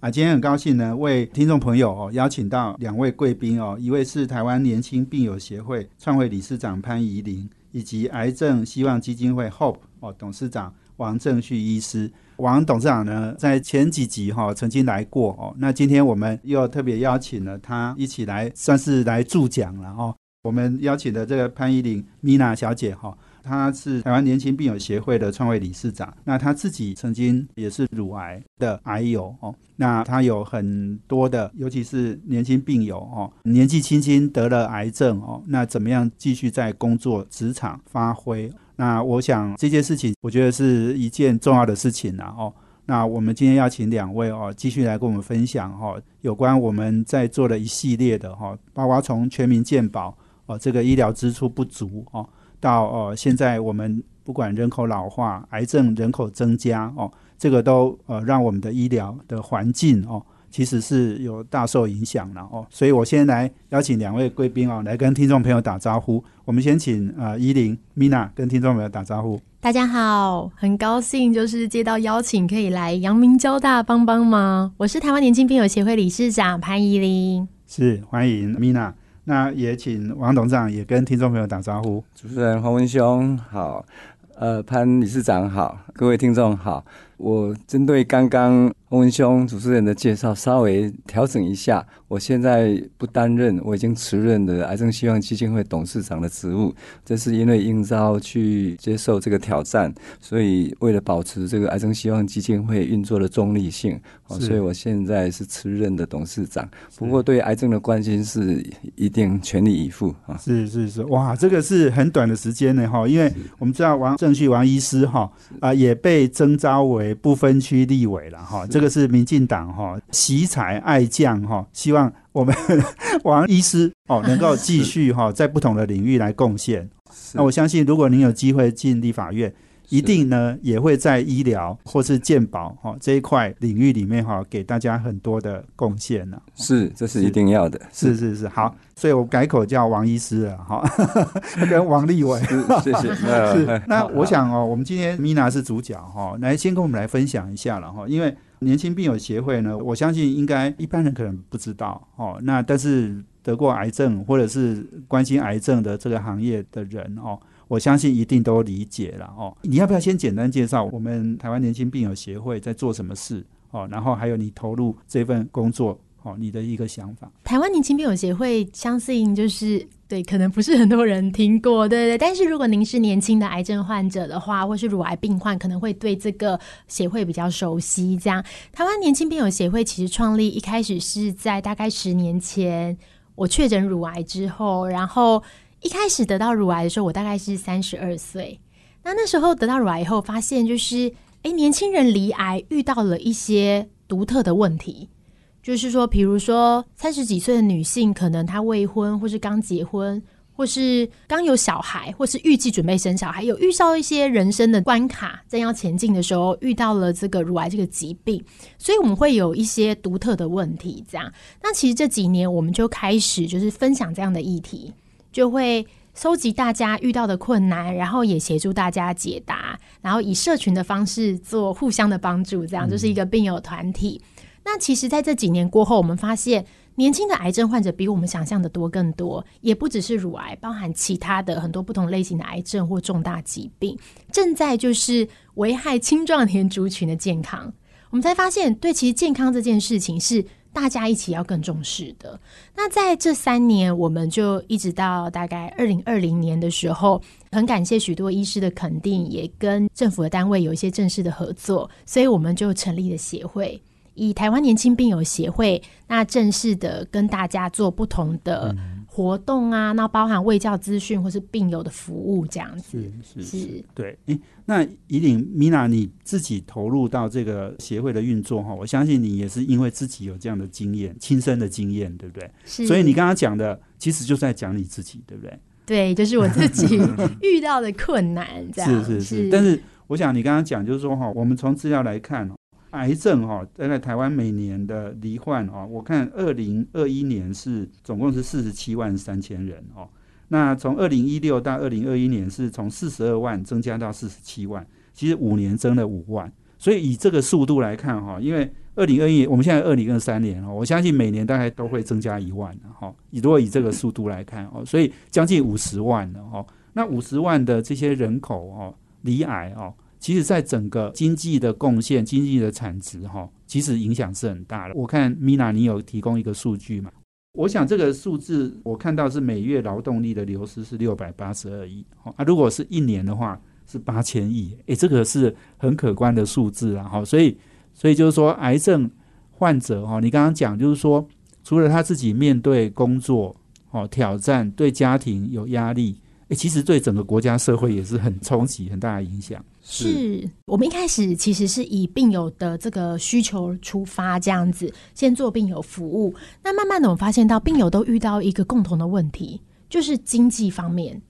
啊。今天很高兴呢，为听众朋友哦邀请到两位贵宾哦，一位是台湾年轻病友协会创会理事长潘怡玲，以及癌症希望基金会 Hope 哦董事长王正旭医师。王董事长呢，在前几集哈曾经来过哦，那今天我们又特别邀请了他一起来，算是来助讲了哦。我们邀请的这个潘依玲米娜小姐哈，他是台湾年轻病友协会的创会理事长，那他自己曾经也是乳癌的癌友哦，那他有很多的，尤其是年轻病友哦，年纪轻轻得了癌症哦，那怎么样继续在工作职场发挥？那我想这件事情，我觉得是一件重要的事情了哦。那我们今天要请两位哦，继续来跟我们分享哈，有关我们在做的一系列的哈，包括从全民健保哦，这个医疗支出不足哦，到呃现在我们不管人口老化、癌症人口增加哦，这个都呃让我们的医疗的环境哦。其实是有大受影响了哦，所以我先来邀请两位贵宾哦，来跟听众朋友打招呼。我们先请呃依林 Mina 跟听众朋友打招呼。大家好，很高兴就是接到邀请，可以来阳明交大帮帮忙。我是台湾年轻病友协会理事长潘依林，是欢迎 Mina。那也请王董事长也跟听众朋友打招呼。主持人黄文雄好，呃潘理事长好，各位听众好。我针对刚刚洪文兄主持人的介绍，稍微调整一下。我现在不担任，我已经辞任的癌症希望基金会董事长的职务。这是因为应招去接受这个挑战，所以为了保持这个癌症希望基金会运作的中立性，哦，所以我现在是辞任的董事长。不过对癌症的关心是一定全力以赴啊！是是是，哇，这个是很短的时间呢哈，因为我们知道王正旭王医师哈啊也被征召为。不分区立委了哈，这个是民进党哈，惜才爱将哈，希望我们 王医师哦能够继续哈在不同的领域来贡献。那我相信，如果您有机会进立法院。一定呢，也会在医疗或是健保哈这一块领域里面哈，给大家很多的贡献呢。是，这是一定要的。是是是，好，所以我改口叫王医师了哈，跟王立伟。谢谢。是，那我想哦，我们今天米娜是主角哈，来先跟我们来分享一下了哈，因为年轻病友协会呢，我相信应该一般人可能不知道哦，那但是得过癌症或者是关心癌症的这个行业的人哦。我相信一定都理解了哦。你要不要先简单介绍我们台湾年轻病友协会在做什么事哦？然后还有你投入这份工作哦，你的一个想法。台湾年轻病友协会，相信就是对，可能不是很多人听过，对对。但是如果您是年轻的癌症患者的话，或是乳癌病患，可能会对这个协会比较熟悉。这样，台湾年轻病友协会其实创立一开始是在大概十年前，我确诊乳癌之后，然后。一开始得到乳癌的时候，我大概是三十二岁。那那时候得到乳癌以后，发现就是，哎，年轻人离癌遇到了一些独特的问题，就是说，比如说三十几岁的女性，可能她未婚，或是刚结婚，或是刚有小孩，或是预计准备生小孩，有遇到一些人生的关卡，正要前进的时候，遇到了这个乳癌这个疾病，所以我们会有一些独特的问题。这样，那其实这几年我们就开始就是分享这样的议题。就会收集大家遇到的困难，然后也协助大家解答，然后以社群的方式做互相的帮助，这样就是一个病友团体。那其实，在这几年过后，我们发现年轻的癌症患者比我们想象的多更多，也不只是乳癌，包含其他的很多不同类型的癌症或重大疾病，正在就是危害青壮年族群的健康。我们才发现，对，其实健康这件事情是。大家一起要更重视的。那在这三年，我们就一直到大概二零二零年的时候，很感谢许多医师的肯定，也跟政府的单位有一些正式的合作，所以我们就成立了协会，以台湾年轻病友协会，那正式的跟大家做不同的活动啊，那包含卫教资讯或是病友的服务这样子。是是是，对。哎，那以领米娜你自己投入到这个协会的运作哈，我相信你也是因为自己有这样的经验，亲身的经验，对不对？是，所以你刚刚讲的，其实就在讲你自己，对不对？对，就是我自己 遇到的困难，这样是是是。但是我想你刚刚讲，就是说哈，我们从资料来看。癌症哈，在台湾每年的罹患哦，我看二零二一年是总共是四十七万三千人哦。那从二零一六到二零二一年是从四十二万增加到四十七万，其实五年增了五万。所以以这个速度来看哈，因为二零二一我们现在二零二三年哦，我相信每年大概都会增加一万的哈。如果以这个速度来看哦，所以将近五十万了哈。那五十万的这些人口哦，罹癌哦。其实，在整个经济的贡献、经济的产值，哈，其实影响是很大的。我看 Mina，你有提供一个数据嘛？我想这个数字，我看到是每月劳动力的流失是六百八十二亿，啊，如果是一年的话是八千亿，诶，这个是很可观的数字啊，哈。所以，所以就是说，癌症患者，哈，你刚刚讲就是说，除了他自己面对工作，哦，挑战，对家庭有压力。诶，其实对整个国家社会也是很冲击、很大的影响。是我们一开始其实是以病友的这个需求出发，这样子先做病友服务。那慢慢的，我们发现到病友都遇到一个共同的问题，就是经济方面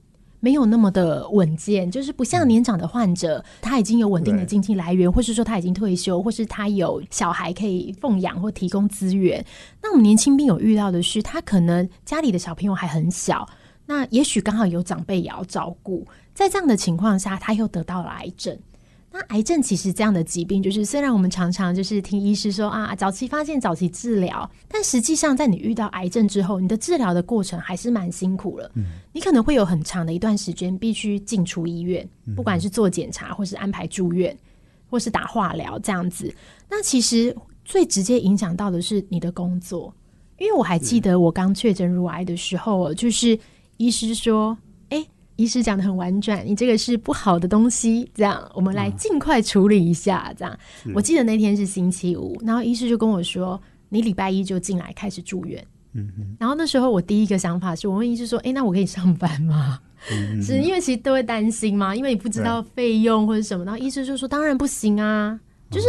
没有那么的稳健，就是不像年长的患者，他已经有稳定的经济来源，或是说他已经退休，或是他有小孩可以奉养或提供资源。那我们年轻病友遇到的是，他可能家里的小朋友还很小。那也许刚好有长辈也要照顾，在这样的情况下，他又得到了癌症。那癌症其实这样的疾病，就是虽然我们常常就是听医师说啊，早期发现、早期治疗，但实际上在你遇到癌症之后，你的治疗的过程还是蛮辛苦了。嗯，你可能会有很长的一段时间必须进出医院，不管是做检查，或是安排住院，或是打化疗这样子。那其实最直接影响到的是你的工作，因为我还记得我刚确诊乳癌的时候，就是。医师说：“哎，医师讲的很婉转，你这个是不好的东西，这样我们来尽快处理一下。这样，我记得那天是星期五，然后医师就跟我说，你礼拜一就进来开始住院。嗯嗯，然后那时候我第一个想法是我问医师说：，哎，那我可以上班吗？是因为其实都会担心嘛，因为你不知道费用或者什么。然后医师就说：，当然不行啊，就是。”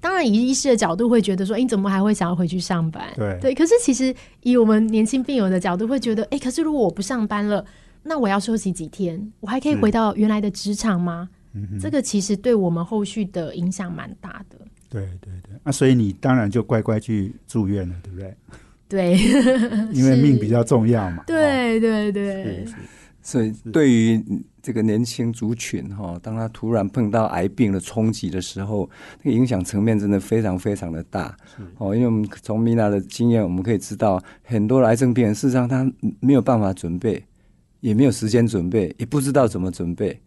当然，以医师的角度会觉得说：“哎，你怎么还会想要回去上班？”对对。可是其实以我们年轻病友的角度会觉得：“哎，可是如果我不上班了，那我要休息几天？我还可以回到原来的职场吗？”嗯这个其实对我们后续的影响蛮大的。对对对。那所以你当然就乖乖去住院了，对不对？对。因为命比较重要嘛。对对对。所以对于。这个年轻族群哈，当他突然碰到癌病的冲击的时候，那个影响层面真的非常非常的大。哦，因为我们从米娜的经验，我们可以知道，很多癌症病人事实上他没有办法准备，也没有时间准备，也不知道怎么准备。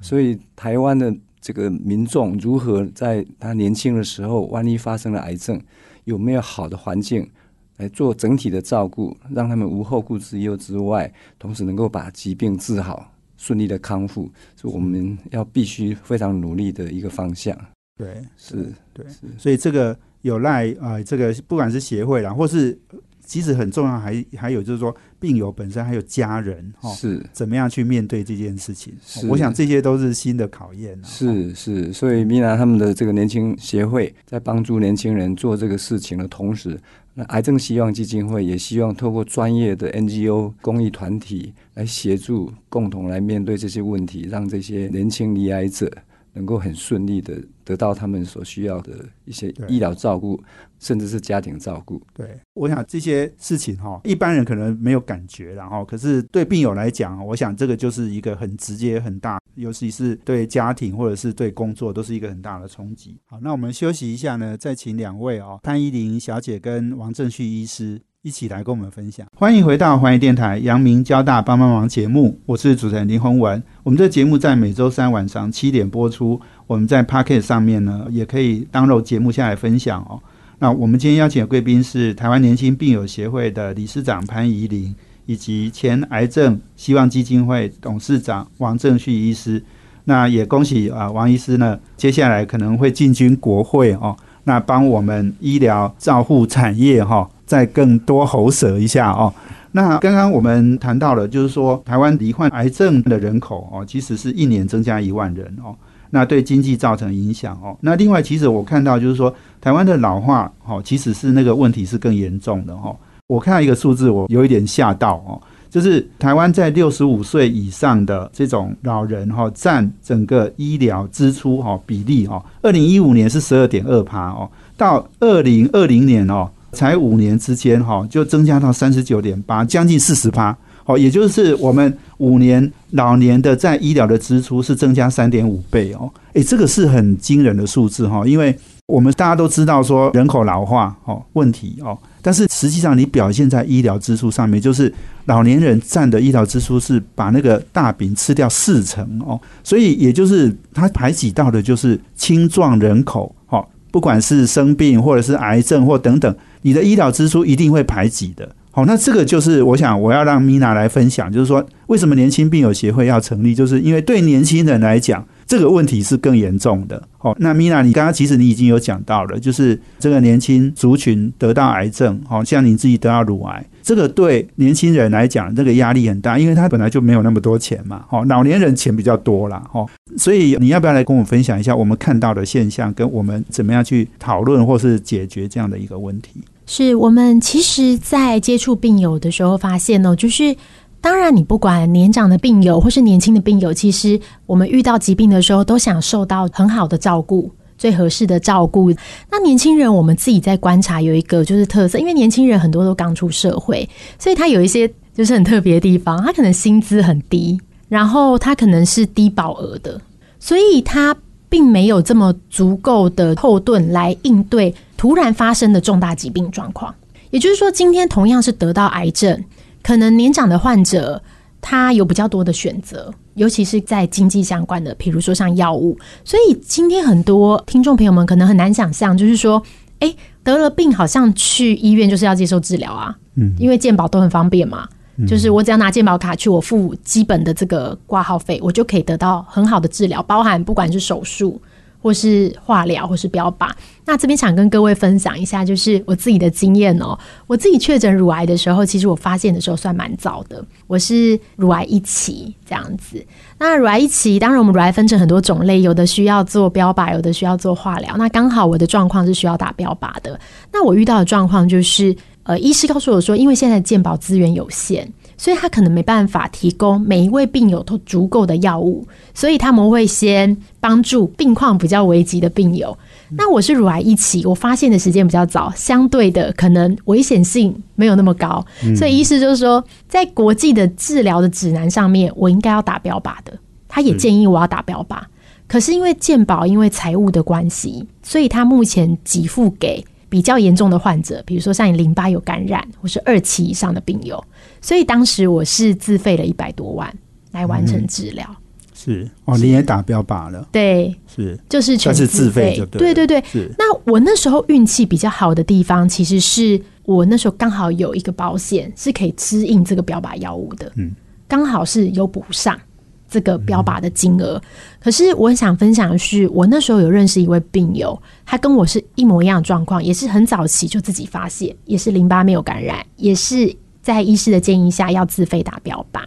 所以台湾的这个民众如何在他年轻的时候，万一发生了癌症，有没有好的环境来做整体的照顾，让他们无后顾之忧之外，同时能够把疾病治好。顺利的康复是我们要必须非常努力的一个方向。对，是，对，所以这个有赖啊，这个不管是协会啦，或是其实很重要，还还有就是说病友本身还有家人哈，是怎么样去面对这件事情？我想这些都是新的考验。啊是是，所以米娜他们的这个年轻协会在帮助年轻人做这个事情的同时。那癌症希望基金会也希望透过专业的 NGO 公益团体来协助，共同来面对这些问题，让这些年轻罹癌者能够很顺利的得到他们所需要的一些医疗照顾。甚至是家庭照顾，对，我想这些事情哈，一般人可能没有感觉，然后可是对病友来讲，我想这个就是一个很直接、很大，尤其是对家庭或者是对工作，都是一个很大的冲击。好，那我们休息一下呢，再请两位哦，潘依玲小姐跟王正旭医师一起来跟我们分享。欢迎回到环宇电台阳明交大帮帮忙节目，我是主持人林宏文。我们这节目在每周三晚上七点播出，我们在 Pocket 上面呢，也可以当录节目下来分享哦。那我们今天邀请的贵宾是台湾年轻病友协会的理事长潘怡玲，以及前癌症希望基金会董事长王正旭医师。那也恭喜啊，王医师呢，接下来可能会进军国会哦，那帮我们医疗照护产业哈，再更多喉舌一下哦。那刚刚我们谈到了，就是说台湾罹患癌症的人口哦，其实是一年增加一万人哦，那对经济造成影响哦。那另外，其实我看到就是说台湾的老化哦，其实是那个问题是更严重的哦。我看到一个数字，我有一点吓到哦，就是台湾在六十五岁以上的这种老人哈，占整个医疗支出哈比例哦，二零一五年是十二点二趴哦，到二零二零年哦。才五年之间，哈，就增加到三十九点八，将近四十趴，哦，也就是我们五年老年的在医疗的支出是增加三点五倍哦，诶，这个是很惊人的数字哈，因为我们大家都知道说人口老化哦问题哦，但是实际上你表现在医疗支出上面，就是老年人占的医疗支出是把那个大饼吃掉四成哦，所以也就是它排挤到的就是青壮人口，哦，不管是生病或者是癌症或等等。你的医疗支出一定会排挤的，好，那这个就是我想我要让米娜来分享，就是说为什么年轻病友协会要成立，就是因为对年轻人来讲，这个问题是更严重的。好，那米娜，你刚刚其实你已经有讲到了，就是这个年轻族群得到癌症，好像你自己得到乳癌，这个对年轻人来讲，这个压力很大，因为他本来就没有那么多钱嘛，好，老年人钱比较多啦，哈，所以你要不要来跟我分享一下我们看到的现象，跟我们怎么样去讨论或是解决这样的一个问题？是我们其实，在接触病友的时候发现呢，就是当然，你不管年长的病友或是年轻的病友，其实我们遇到疾病的时候，都想受到很好的照顾，最合适的照顾。那年轻人，我们自己在观察有一个就是特色，因为年轻人很多都刚出社会，所以他有一些就是很特别的地方，他可能薪资很低，然后他可能是低保额的，所以他。并没有这么足够的后盾来应对突然发生的重大疾病状况。也就是说，今天同样是得到癌症，可能年长的患者他有比较多的选择，尤其是在经济相关的，比如说像药物。所以今天很多听众朋友们可能很难想象，就是说，哎，得了病好像去医院就是要接受治疗啊，嗯，因为健保都很方便嘛。就是我只要拿健保卡去，我付基本的这个挂号费，我就可以得到很好的治疗，包含不管是手术或是化疗或是标靶。那这边想跟各位分享一下，就是我自己的经验哦。我自己确诊乳癌的时候，其实我发现的时候算蛮早的，我是乳癌一期这样子。那乳癌一期，当然我们乳癌分成很多种类，有的需要做标靶，有的需要做化疗。那刚好我的状况是需要打标靶的。那我遇到的状况就是。呃，医师告诉我说，因为现在健保资源有限，所以他可能没办法提供每一位病友都足够的药物，所以他们会先帮助病况比较危急的病友。那我是乳癌一期，我发现的时间比较早，相对的可能危险性没有那么高，所以医师就是说，在国际的治疗的指南上面，我应该要打标靶的。他也建议我要打标靶，可是因为健保因为财务的关系，所以他目前给付给。比较严重的患者，比如说像你淋巴有感染或是二期以上的病友，所以当时我是自费了一百多万来完成治疗。是哦，你也打标靶了？对，是就是全是自费，对对对。是那我那时候运气比较好的地方，其实是我那时候刚好有一个保险是可以支应这个标靶药物的，嗯，刚好是有补上。这个标靶的金额，可是我很想分享的是，我那时候有认识一位病友，他跟我是一模一样的状况，也是很早期就自己发现，也是淋巴没有感染，也是在医师的建议下要自费打标靶，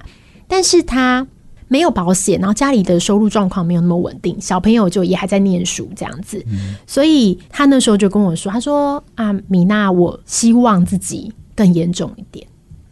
但是他没有保险，然后家里的收入状况没有那么稳定，小朋友就也还在念书这样子，所以他那时候就跟我说，他说啊，米娜，我希望自己更严重一点。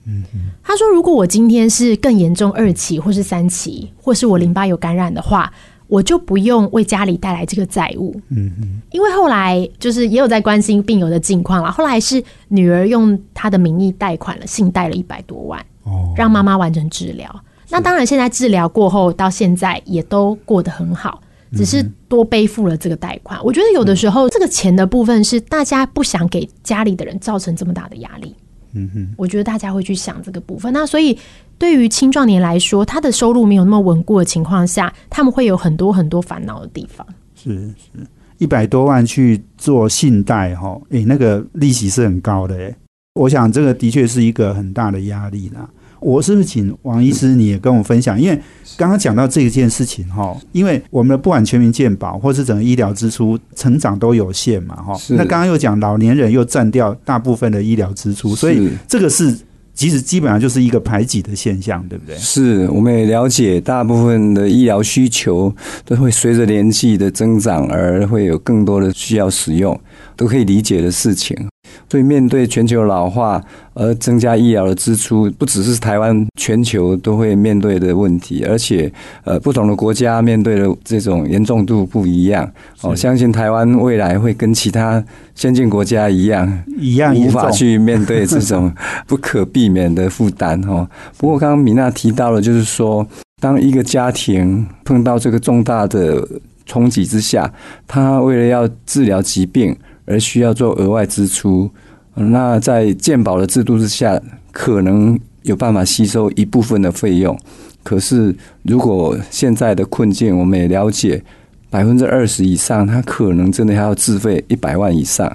嗯他说：“如果我今天是更严重二期，或是三期，或是我淋巴有感染的话，我就不用为家里带来这个债务。嗯嗯，因为后来就是也有在关心病友的近况了。后来是女儿用她的名义贷款了，信贷了一百多万，哦，让妈妈完成治疗。那当然，现在治疗过后到现在也都过得很好，只是多背负了这个贷款。我觉得有的时候这个钱的部分是大家不想给家里的人造成这么大的压力。”嗯哼，我觉得大家会去想这个部分。那所以对于青壮年来说，他的收入没有那么稳固的情况下，他们会有很多很多烦恼的地方。是是，一百多万去做信贷哈，诶，那个利息是很高的诶。我想这个的确是一个很大的压力啦。我是不是请王医师你也跟我分享？因为刚刚讲到这一件事情哈，因为我们不管全民健保或是整个医疗支出成长都有限嘛哈。那刚刚又讲老年人又占掉大部分的医疗支出，所以这个是其实基本上就是一个排挤的现象，对不对？是，我们也了解，大部分的医疗需求都会随着年纪的增长而会有更多的需要使用，都可以理解的事情。所以，面对全球老化而增加医疗的支出，不只是台湾，全球都会面对的问题。而且，呃，不同的国家面对的这种严重度不一样。哦，相信台湾未来会跟其他先进国家一样，一样无法去面对这种不可避免的负担。哦，不过刚刚米娜提到了，就是说，当一个家庭碰到这个重大的冲击之下，他为了要治疗疾病。而需要做额外支出，那在健保的制度之下，可能有办法吸收一部分的费用。可是，如果现在的困境，我们也了解，百分之二十以上，他可能真的还要自费一百万以上。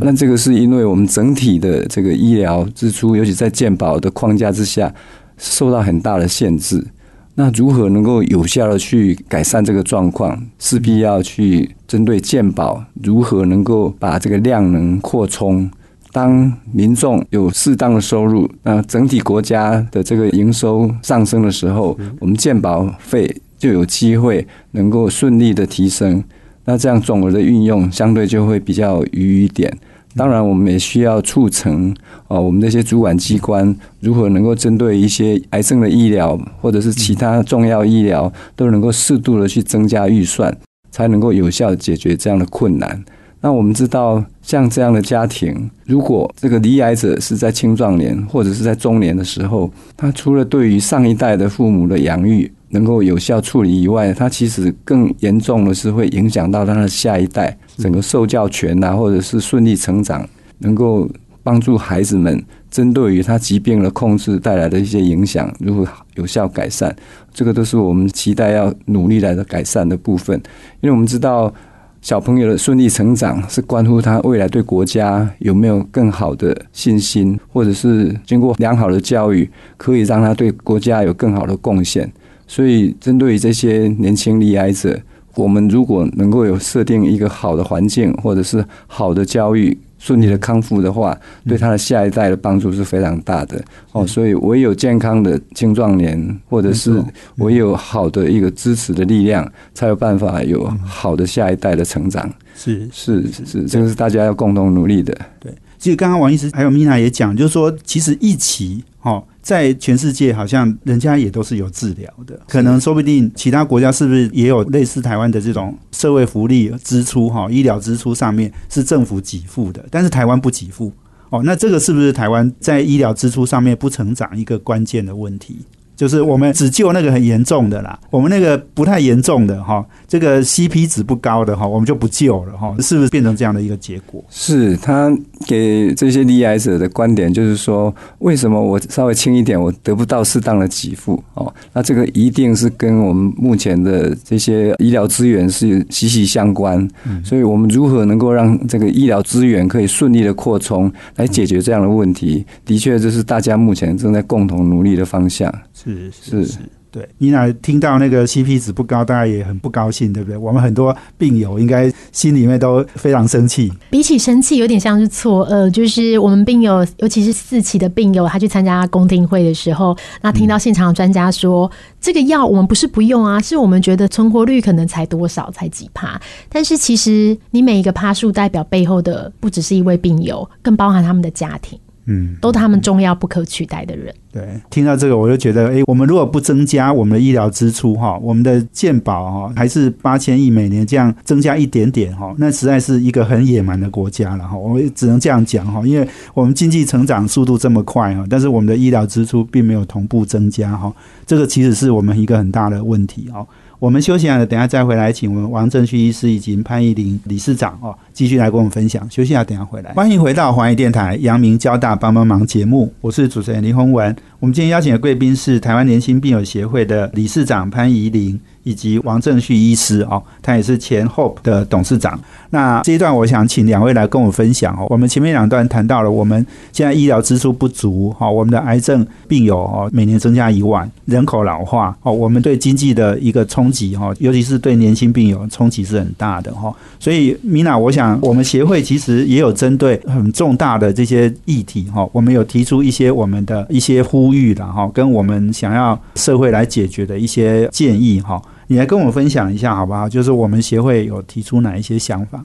那这个是因为我们整体的这个医疗支出，尤其在健保的框架之下，受到很大的限制。那如何能够有效的去改善这个状况？势必要去针对健保，如何能够把这个量能扩充？当民众有适当的收入，那整体国家的这个营收上升的时候，我们健保费就有机会能够顺利的提升。那这样总额的运用相对就会比较余一点。当然，我们也需要促成哦，我们那些主管机关如何能够针对一些癌症的医疗或者是其他重要医疗，都能够适度的去增加预算，才能够有效解决这样的困难。那我们知道，像这样的家庭，如果这个罹癌者是在青壮年或者是在中年的时候，他除了对于上一代的父母的养育能够有效处理以外，他其实更严重的是会影响到他的下一代。整个受教权啊，或者是顺利成长，能够帮助孩子们针对于他疾病的控制带来的一些影响，如何有效改善，这个都是我们期待要努力来的改善的部分。因为我们知道，小朋友的顺利成长是关乎他未来对国家有没有更好的信心，或者是经过良好的教育，可以让他对国家有更好的贡献。所以，针对于这些年轻离癌者。我们如果能够有设定一个好的环境，或者是好的教育，顺利的康复的话，对他的下一代的帮助是非常大的哦。所以，唯有健康的青壮年，或者是唯有好的一个支持的力量，才有办法有好的下一代的成长。是是是，这个是大家要共同努力的。对，其实刚刚王医师还有米娜也讲，就是说，其实疫情哦。在全世界，好像人家也都是有治疗的，可能说不定其他国家是不是也有类似台湾的这种社会福利支出哈，医疗支出上面是政府给付的，但是台湾不给付哦，那这个是不是台湾在医疗支出上面不成长一个关键的问题？就是我们只救那个很严重的啦，我们那个不太严重的哈，这个 CP 值不高的哈，我们就不救了哈，是不是变成这样的一个结果？是他给这些罹癌者的观点，就是说，为什么我稍微轻一点，我得不到适当的给付？哦，那这个一定是跟我们目前的这些医疗资源是息息相关。所以，我们如何能够让这个医疗资源可以顺利的扩充，来解决这样的问题？的确，这是大家目前正在共同努力的方向。是是是，对，你那听到那个 CP 值不高，大家也很不高兴，对不对？我们很多病友应该心里面都非常生气。比起生气，有点像是错愕。就是我们病友，尤其是四期的病友，他去参加公听会的时候，那听到现场的专家说，这个药我们不是不用啊，是我们觉得存活率可能才多少，才几趴。但是其实你每一个趴数代表背后的，不只是一位病友，更包含他们的家庭。嗯，都他们重要不可取代的人。对，听到这个我就觉得，哎，我们如果不增加我们的医疗支出哈，我们的健保哈还是八千亿每年这样增加一点点哈，那实在是一个很野蛮的国家了哈。我们只能这样讲哈，因为我们经济成长速度这么快哈，但是我们的医疗支出并没有同步增加哈，这个其实是我们一个很大的问题哦。我们休息一下，等下再回来，请我们王正旭医师以及潘怡玲理事长哦，继续来跟我们分享。休息一下，等下回来。欢迎回到华谊电台阳明交大帮帮忙节目，我是主持人林宏文。我们今天邀请的贵宾是台湾年轻病友协会的理事长潘怡玲，以及王正旭医师哦，他也是前 Hope 的董事长。那这一段我想请两位来跟我分享哦。我们前面两段谈到了我们现在医疗支出不足哈，我们的癌症病友哦每年增加一万，人口老化哦，我们对经济的一个冲击哈，尤其是对年轻病友冲击是很大的哈。所以米娜，我想我们协会其实也有针对很重大的这些议题哈，我们有提出一些我们的一些呼吁的哈，跟我们想要社会来解决的一些建议哈。你来跟我分享一下好不好？就是我们协会有提出哪一些想法？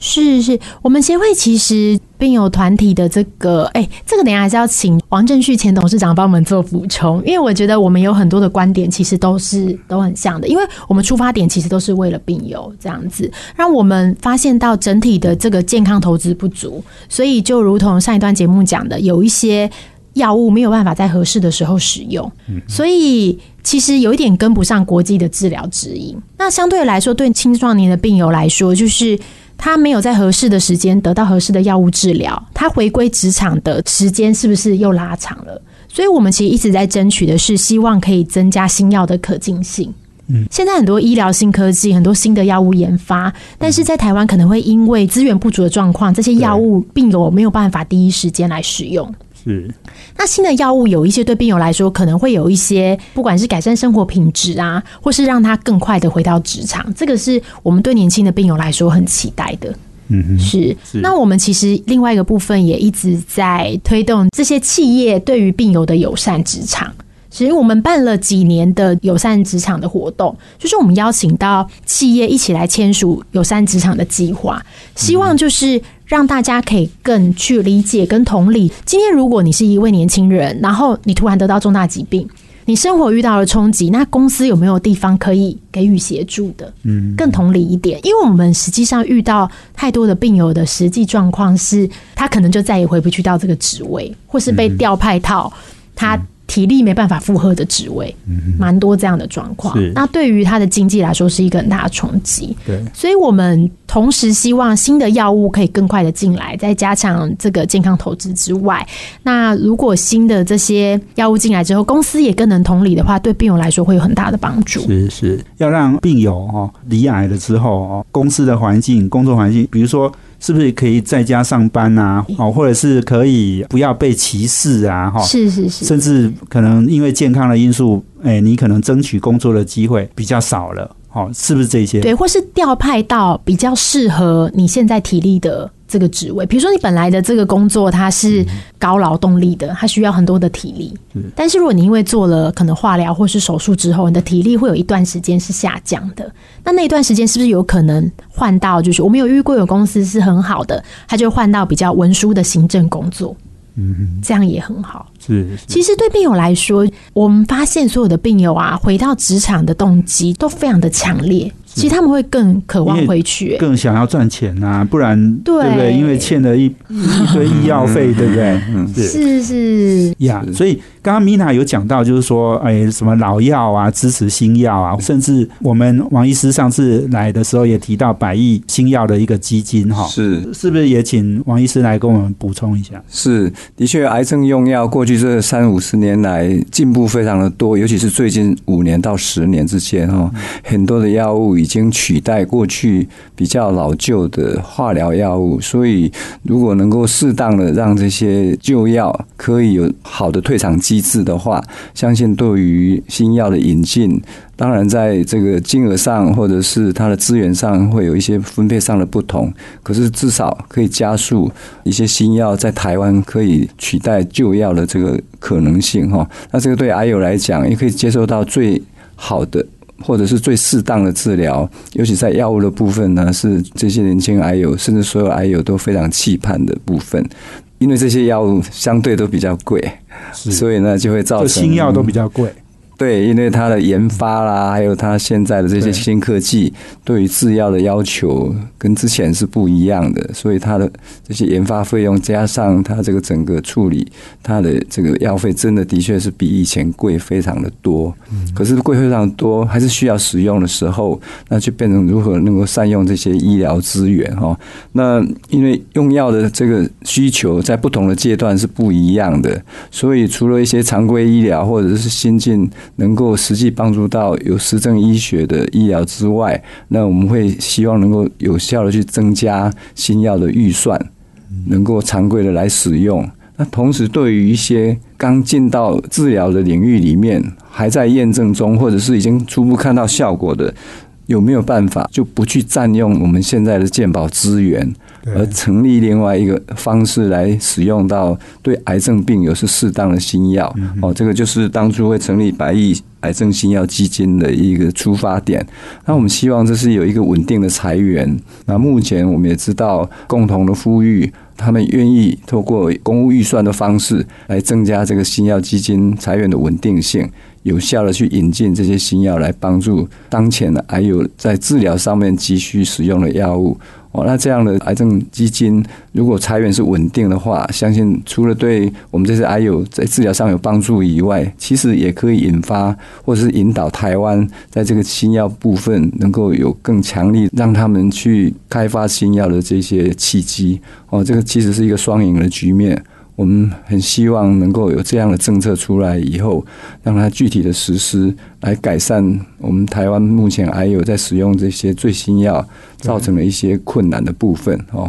是是，我们协会其实病友团体的这个，哎，这个等下还是要请王正旭前董事长帮我们做补充，因为我觉得我们有很多的观点其实都是都很像的，因为我们出发点其实都是为了病友这样子，让我们发现到整体的这个健康投资不足，所以就如同上一段节目讲的，有一些药物没有办法在合适的时候使用，所以其实有一点跟不上国际的治疗指引。那相对来说，对青壮年的病友来说，就是他没有在合适的时间得到合适的药物治疗，他回归职场的时间是不是又拉长了？所以我们其实一直在争取的是，希望可以增加新药的可进性。嗯，现在很多医疗新科技，很多新的药物研发，但是在台湾可能会因为资源不足的状况，这些药物病友没有办法第一时间来使用。是那新的药物有一些对病友来说可能会有一些，不管是改善生活品质啊，或是让他更快的回到职场，这个是我们对年轻的病友来说很期待的。嗯是那我们其实另外一个部分也一直在推动这些企业对于病友的友善职场。其实我们办了几年的友善职场的活动，就是我们邀请到企业一起来签署友善职场的计划，希望就是让大家可以更去理解跟同理。今天如果你是一位年轻人，然后你突然得到重大疾病，你生活遇到了冲击，那公司有没有地方可以给予协助的？嗯，更同理一点，因为我们实际上遇到太多的病友的实际状况是，他可能就再也回不去到这个职位，或是被调派到他体力没办法负荷的职位，蛮多这样的状况。那对于他的经济来说是一个很大的冲击。对，所以我们同时希望新的药物可以更快的进来，再加强这个健康投资之外，那如果新的这些药物进来之后，公司也更能同理的话，对病友来说会有很大的帮助。是是，要让病友哦离癌了之后哦，公司的环境、工作环境，比如说是不是可以在家上班啊？哦，或者是可以不要被歧视啊？哈，是是是，甚至可能因为健康的因素，哎，你可能争取工作的机会比较少了。哦，是不是这些？对，或是调派到比较适合你现在体力的这个职位，比如说你本来的这个工作它是高劳动力的，它需要很多的体力。但是如果你因为做了可能化疗或是手术之后，你的体力会有一段时间是下降的，那那一段时间是不是有可能换到？就是我们有遇过有公司是很好的，他就换到比较文书的行政工作，嗯，这样也很好。是是其实对病友来说，我们发现所有的病友啊，回到职场的动机都非常的强烈。其实他们会更渴望回去、欸更想要赚钱呐、不然对。不对？因为欠了一一堆医药费，对不对？嗯。是是是，呀是。所以刚刚米娜有讲到，就是说，哎，什么老药啊，支持新药啊，甚至我们王医师上次来的时候也提到百亿新药的一个基金哈，是。是不是也请王医师来跟我们补充一下？是，的确，癌症用药过去这三五十年来进步非常的多，尤其是最近五年到十年之间哈，很多的药物已已经取代过去比较老旧的化疗药物，所以如果能够适当的让这些旧药可以有好的退场机制的话，相信对于新药的引进。当然，在这个金额上或者是它的资源上会有一些分配上的不同，可是至少可以加速一些新药在台湾可以取代旧药的这个可能性哈。那这个对癌友来讲，也可以接受到最好的。或者是最适当的治疗，尤其在药物的部分呢，是这些年轻癌友甚至所有癌友都非常期盼的部分，因为这些药物相对都比较贵，所以呢就会造成新药都比较贵，对，因为它的研发啦，还有它现在的这些新科技，对于制药的要求跟之前是不一样的，所以它的这些研发费用加上它这个整个处理，它的这个药费真的的确是比以前贵非常的多。可是贵非常多，还是需要使用的时候，那就变成如何能够善用这些医疗资源哈。那因为用药的这个需求在不同的阶段是不一样的，所以除了一些常规医疗或者是新进能够实际帮助到有实证医学的医疗之外，那我们会希望能够有效的去增加新药的预算，能够常规的来使用。那同时，对于一些刚进到治疗的领域里面，还在验证中，或者是已经初步看到效果的，有没有办法就不去占用我们现在的健保资源，而成立另外一个方式来使用到对癌症病友是适当的新药？哦，这个就是当初会成立百亿癌症新药基金的一个出发点。那我们希望这是有一个稳定的财源。那目前我们也知道，共同的呼吁。他们愿意透过公务预算的方式来增加这个新药基金财源的稳定性，有效的去引进这些新药来帮助当前的还有在治疗上面急需使用的药物。哦，那这样的癌症基金如果财源是稳定的话，相信除了对我们这些癌友在治疗上有帮助以外，其实也可以引发或者是引导台湾在这个新药部分能够有更强力让他们去开发新药的这些契机。哦，这个其实是一个双赢的局面。我们很希望能够有这样的政策出来以后，让它具体的实施，来改善我们台湾目前还有在使用这些最新药造成的一些困难的部分哦。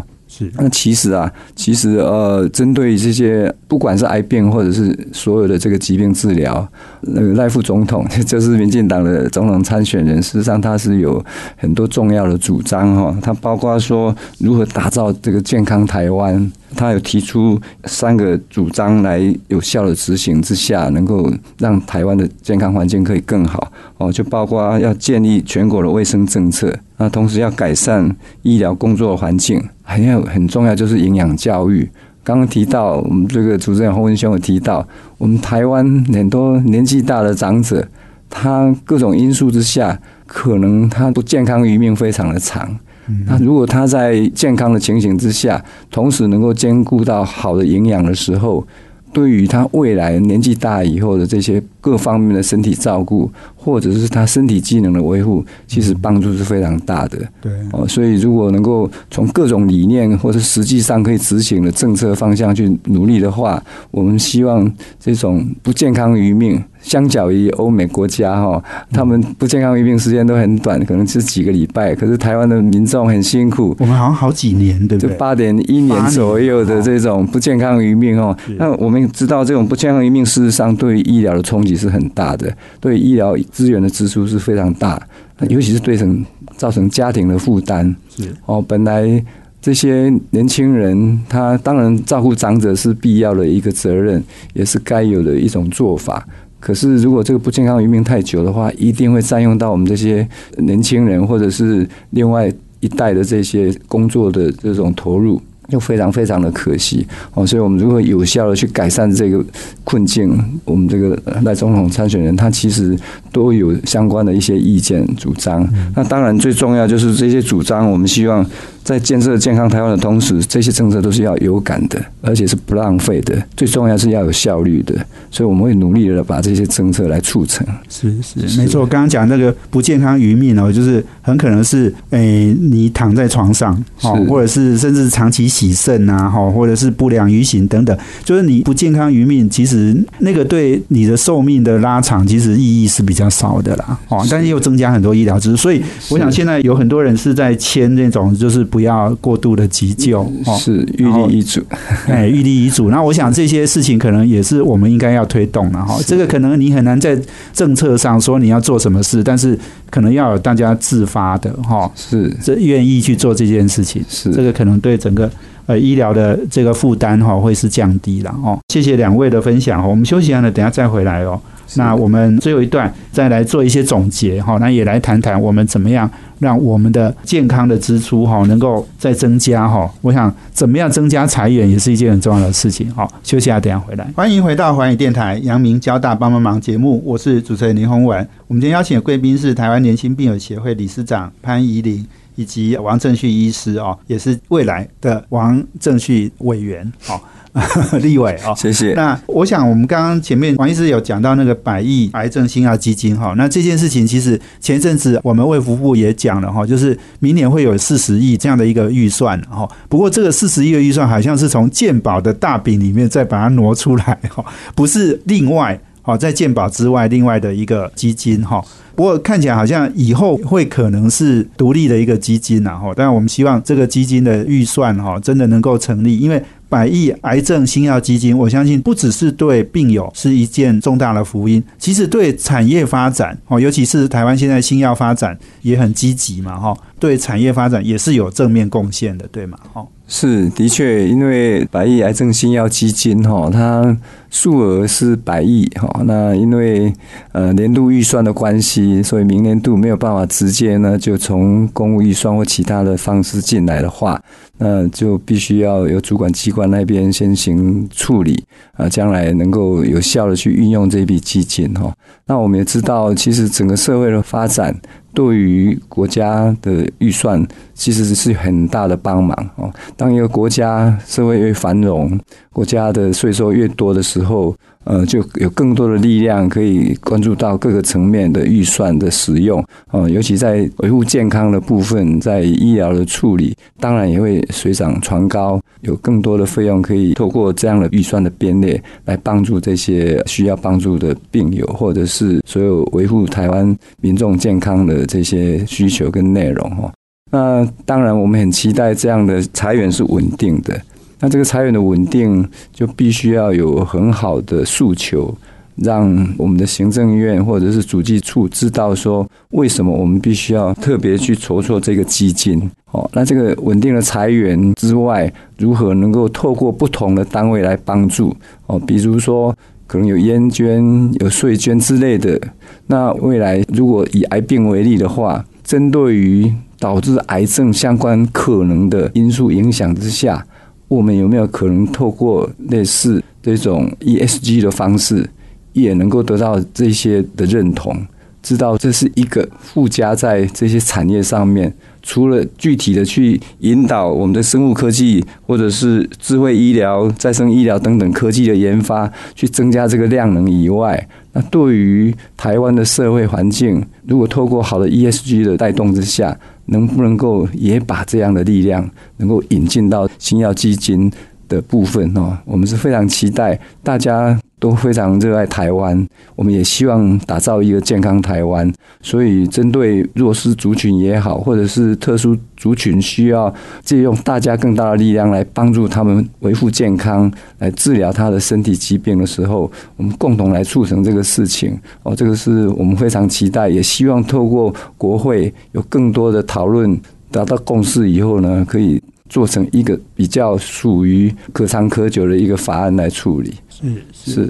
那其实啊，其实呃，针对这些不管是癌病或者是所有的这个疾病治疗，那个赖副总统 就是民进党的总统参选人，事实上他是有很多重要的主张哈，他包括说如何打造这个健康台湾。他有提出三个主张来有效的执行之下，能够让台湾的健康环境可以更好哦，就包括要建立全国的卫生政策，那同时要改善医疗工作环境，还有很重要就是营养教育。刚刚提到我们这个主持人洪文兄有提到，我们台湾很多年纪大的长者，他各种因素之下，可能他不健康余命非常的长。那如果他在健康的情形之下，同时能够兼顾到好的营养的时候，对于他未来年纪大以后的这些各方面的身体照顾，或者是他身体机能的维护，其实帮助是非常大的。对哦，所以如果能够从各种理念或者实际上可以执行的政策方向去努力的话，我们希望这种不健康余命。相较于欧美国家哈，他们不健康疫病时间都很短，可能是几个礼拜。可是台湾的民众很辛苦，我们好像好几年，对不对？就八点一年左右的这种不健康余命哦。那我们知道，这种不健康余命事实上对于医疗的冲击是很大的，对医疗资源的支出是非常大，尤其是对成造成家庭的负担。是哦，本来这些年轻人他当然照顾长者是必要的一个责任，也是该有的一种做法。可是，如果这个不健康余命太久的话，一定会占用到我们这些年轻人，或者是另外一代的这些工作的这种投入，又非常非常的可惜哦。所以，我们如果有效的去改善这个困境，我们这个赖总统参选人他其实都有相关的一些意见主张。那当然，最重要就是这些主张，我们希望。在建设健康台湾的同时，这些政策都是要有感的，而且是不浪费的。最重要是要有效率的，所以我们会努力的把这些政策来促成。是是，没错。刚刚讲那个不健康余命哦，就是很可能是诶，你躺在床上，哦，或者是甚至长期洗肾啊，哈，或者是不良于行等等，就是你不健康余命，其实那个对你的寿命的拉长，其实意义是比较少的啦，哦，但是又增加很多医疗支出。所以我想现在有很多人是在签那种就是不。要过度的急救，哦是预立遗嘱，哎，预立遗嘱。那我想这些事情可能也是我们应该要推动了哈。这个可能你很难在政策上说你要做什么事，但是可能要有大家自发的哈，是这愿意去做这件事情，是这个可能对整个呃医疗的这个负担哈会是降低了哦。谢谢两位的分享我们休息完了，等下再回来哦。那我们最后一段再来做一些总结哈，那也来谈谈我们怎么样让我们的健康的支出哈能够再增加哈。我想怎么样增加财源也是一件很重要的事情。好，休息下，等下回来。欢迎回到环宇电台阳明交大帮帮忙节目，我是主持人林宏文。我们今天邀请的贵宾是台湾年轻病友协会理事长潘怡玲以及王正旭医师哦，也是未来的王正旭委员。好。立委哦，谢谢。那我想，我们刚刚前面王医师有讲到那个百亿癌症新药基金哈，那这件事情其实前一阵子我们卫福部也讲了哈，就是明年会有四十亿这样的一个预算哈。不过这个四十亿的预算好像是从健保的大饼里面再把它挪出来哈，不是另外。好，在健保之外另外的一个基金哈。不过看起来好像以后会可能是独立的一个基金然后，但我们希望这个基金的预算哈真的能够成立，因为。百亿癌症新药基金，我相信不只是对病友是一件重大的福音，其实对产业发展哦，尤其是台湾现在新药发展也很积极嘛，哈，对产业发展也是有正面贡献的，对吗？哈。是，的确，因为百亿癌症新药基金哈，它数额是百亿哈，那因为呃年度预算的关系，所以明年度没有办法直接呢就从公务预算或其他的方式进来的话，那就必须要有主管机关那边先行处理啊，将来能够有效的去运用这笔基金哈。那我们也知道，其实整个社会的发展。对于国家的预算，其实是很大的帮忙哦。当一个国家社会越繁荣，国家的税收越多的时候。呃，就有更多的力量可以关注到各个层面的预算的使用，呃，尤其在维护健康的部分，在医疗的处理，当然也会水涨船高，有更多的费用可以透过这样的预算的编列来帮助这些需要帮助的病友，或者是所有维护台湾民众健康的这些需求跟内容哦。那当然，我们很期待这样的裁员是稳定的。那这个裁员的稳定，就必须要有很好的诉求，让我们的行政院或者是主计处知道说，为什么我们必须要特别去筹措这个基金。哦，那这个稳定的裁员之外，如何能够透过不同的单位来帮助？哦，比如说可能有烟捐、有税捐之类的。那未来如果以癌病为例的话，针对于导致癌症相关可能的因素影响之下。我们有没有可能透过类似这种 ESG 的方式，也能够得到这些的认同？知道这是一个附加在这些产业上面，除了具体的去引导我们的生物科技，或者是智慧医疗、再生医疗等等科技的研发，去增加这个量能以外，那对于台湾的社会环境，如果透过好的 ESG 的带动之下。能不能够也把这样的力量能够引进到新药基金的部分哦？我们是非常期待，大家都非常热爱台湾，我们也希望打造一个健康台湾。所以，针对弱势族群也好，或者是特殊族群需要借用大家更大的力量来帮助他们维护健康，来治疗他的身体疾病的时候，我们共同来促成这个事情哦。这个是我们非常期待，也希望透过国会有更多的讨论，达到共识以后呢，可以。做成一个比较属于可长可久的一个法案来处理，是是。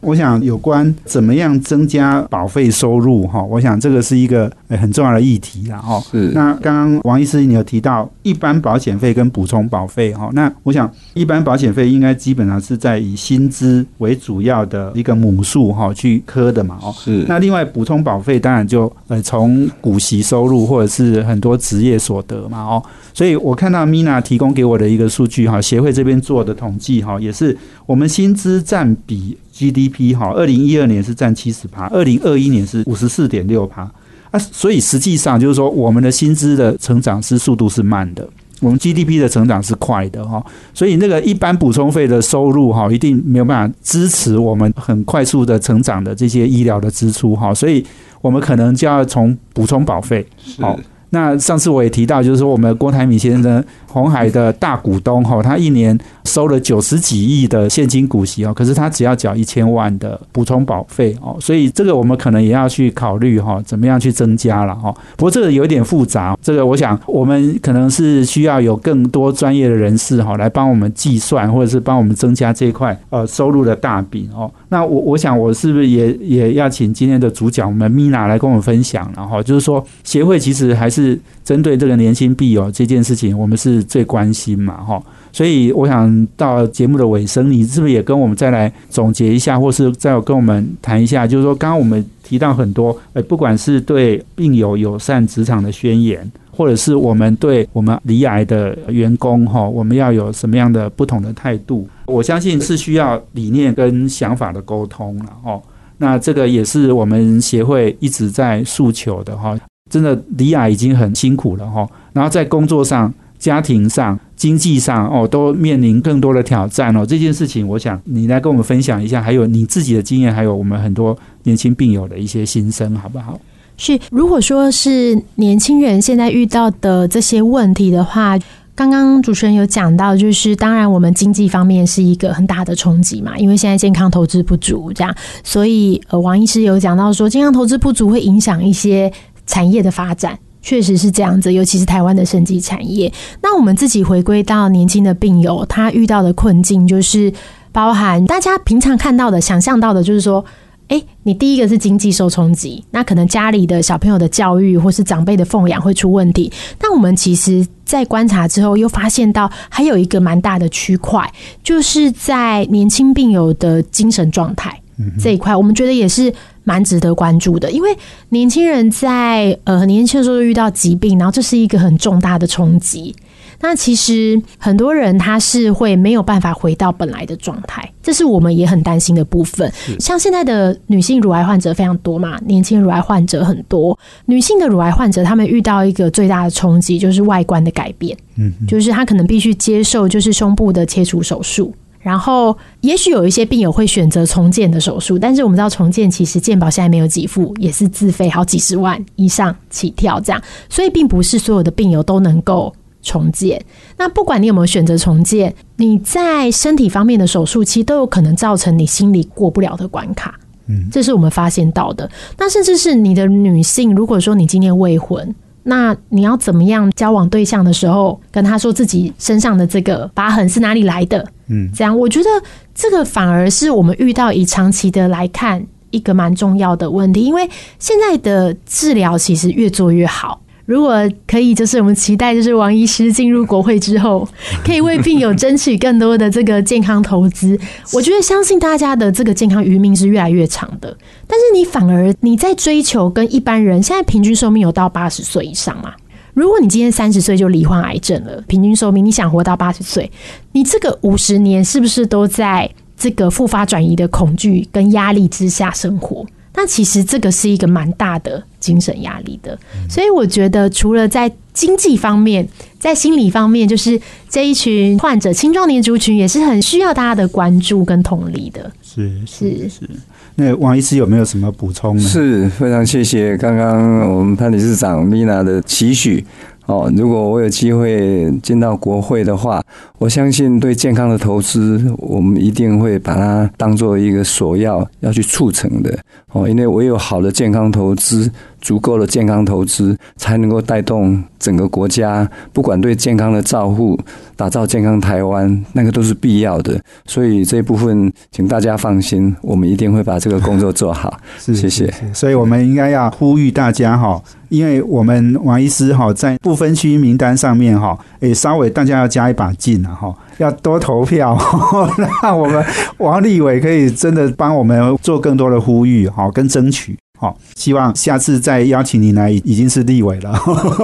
我想有关怎么样增加保费收入哈，我想这个是一个很重要的议题了哈。是。那刚刚王医师你有提到一般保险费跟补充保费哈，那我想一般保险费应该基本上是在以薪资为主要的一个母数哈去科的嘛哦。是。那另外补充保费当然就呃从股息收入或者是很多职业所得嘛哦，所以我看到 Mina 提供给我的一个数据哈，协会这边做的统计哈，也是我们薪资占比。GDP 哈，二零一二年是占七十趴，二零二一年是五十四点六趴。啊，所以实际上就是说，我们的薪资的成长是速度是慢的，我们 GDP 的成长是快的哈，所以那个一般补充费的收入哈，一定没有办法支持我们很快速的成长的这些医疗的支出哈，所以我们可能就要从补充保费好。那上次我也提到，就是说我们郭台铭先生，红海的大股东哈，他一年收了九十几亿的现金股息哦，可是他只要缴一千万的补充保费哦，所以这个我们可能也要去考虑哈，怎么样去增加了哈。不过这个有点复杂，这个我想我们可能是需要有更多专业的人士哈，来帮我们计算，或者是帮我们增加这一块呃收入的大饼哦。那我我想我是不是也也要请今天的主讲我们 Mina 来跟我们分享，然后就是说协会其实还是。针对这个年轻币友这件事情，我们是最关心嘛，哈，所以我想到节目的尾声，你是不是也跟我们再来总结一下，或是再跟我们谈一下？就是说，刚刚我们提到很多，呃，不管是对病友友善职场的宣言，或者是我们对我们离癌的员工，哈，我们要有什么样的不同的态度？我相信是需要理念跟想法的沟通了，哈。那这个也是我们协会一直在诉求的，哈。真的，李雅已经很辛苦了哈。然后在工作上、家庭上，经济上哦都面临更多的挑战哦。这件事情，我想你来跟我们分享一下，还有你自己的经验，还有我们很多年轻病友的一些心声，好不好？是，如果说是年轻人现在遇到的这些问题的话。刚刚主持人有讲到，就是当然我们经济方面是一个很大的冲击嘛，因为现在健康投资不足，这样，所以呃，王医师有讲到说，健康投资不足会影响一些产业的发展，确实是这样子，尤其是台湾的生技产业。那我们自己回归到年轻的病友，他遇到的困境就是包含大家平常看到的、想象到的，就是说。哎，你第一个是经济受冲击，那可能家里的小朋友的教育或是长辈的奉养会出问题。那我们其实，在观察之后，又发现到还有一个蛮大的区块，就是在年轻病友的精神状态这一块，我们觉得也是蛮值得关注的。因为年轻人在呃很年轻的时候遇到疾病，然后这是一个很重大的冲击。那其实很多人他是会没有办法回到本来的状态，这是我们也很担心的部分。像现在的女性乳癌患者非常多嘛，年轻乳癌患者很多，女性的乳癌患者他们遇到一个最大的冲击就是外观的改变，嗯，就是他可能必须接受就是胸部的切除手术，然后也许有一些病友会选择重建的手术，但是我们知道重建其实健保现在没有给付，也是自费好几十万以上起跳这样，所以并不是所有的病友都能够。重建，那不管你有没有选择重建，你在身体方面的手术期都有可能造成你心里过不了的关卡。嗯，这是我们发现到的。那甚至是你的女性，如果说你今天未婚，那你要怎么样交往对象的时候，跟他说自己身上的这个疤痕是哪里来的？嗯，这样我觉得这个反而是我们遇到以长期的来看一个蛮重要的问题，因为现在的治疗其实越做越好。如果可以，就是我们期待，就是王医师进入国会之后，可以为病友争取更多的这个健康投资。我觉得，相信大家的这个健康余命是越来越长的。但是，你反而你在追求跟一般人现在平均寿命有到八十岁以上嘛？如果你今天三十岁就罹患癌症了，平均寿命你想活到八十岁，你这个五十年是不是都在这个复发转移的恐惧跟压力之下生活？那其实这个是一个蛮大的精神压力的，所以我觉得除了在经济方面，在心理方面，就是这一群患者青壮年族群也是很需要大家的关注跟同理的。是是是。那王医师有没有什么补充呢？是非常谢谢刚刚我们潘理事长米娜的期许。哦，如果我有机会进到国会的话，我相信对健康的投资，我们一定会把它当做一个首要要去促成的。哦，因为唯有好的健康投资。足够的健康投资，才能够带动整个国家，不管对健康的照护、打造健康台湾，那个都是必要的。所以这一部分，请大家放心，我们一定会把这个工作做好。谢谢。所以我们应该要呼吁大家哈，因为我们王医师哈在不分区名单上面哈，诶，稍微大家要加一把劲了哈，要多投票，让我们王立伟可以真的帮我们做更多的呼吁哈，跟争取。好，希望下次再邀请您来，已经是立委了。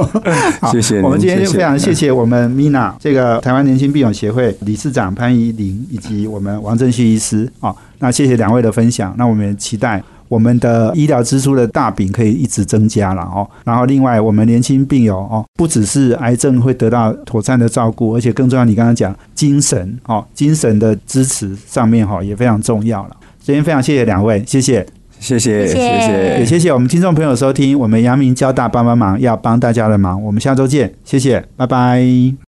谢谢。我们今天就非常谢谢我们 Mina 这个台湾年轻病友协会理事长潘怡玲以及我们王正旭医师啊，那谢谢两位的分享。那我们期待我们的医疗支出的大饼可以一直增加了哦。然后另外我们年轻病友哦，不只是癌症会得到妥善的照顾，而且更重要，你刚刚讲精神哦，精神的支持上面哈也非常重要了。今天非常谢谢两位，谢谢。谢谢，谢谢，也谢谢我们听众朋友收听，我们阳明交大帮帮忙，要帮大家的忙，我们下周见，谢谢，拜拜。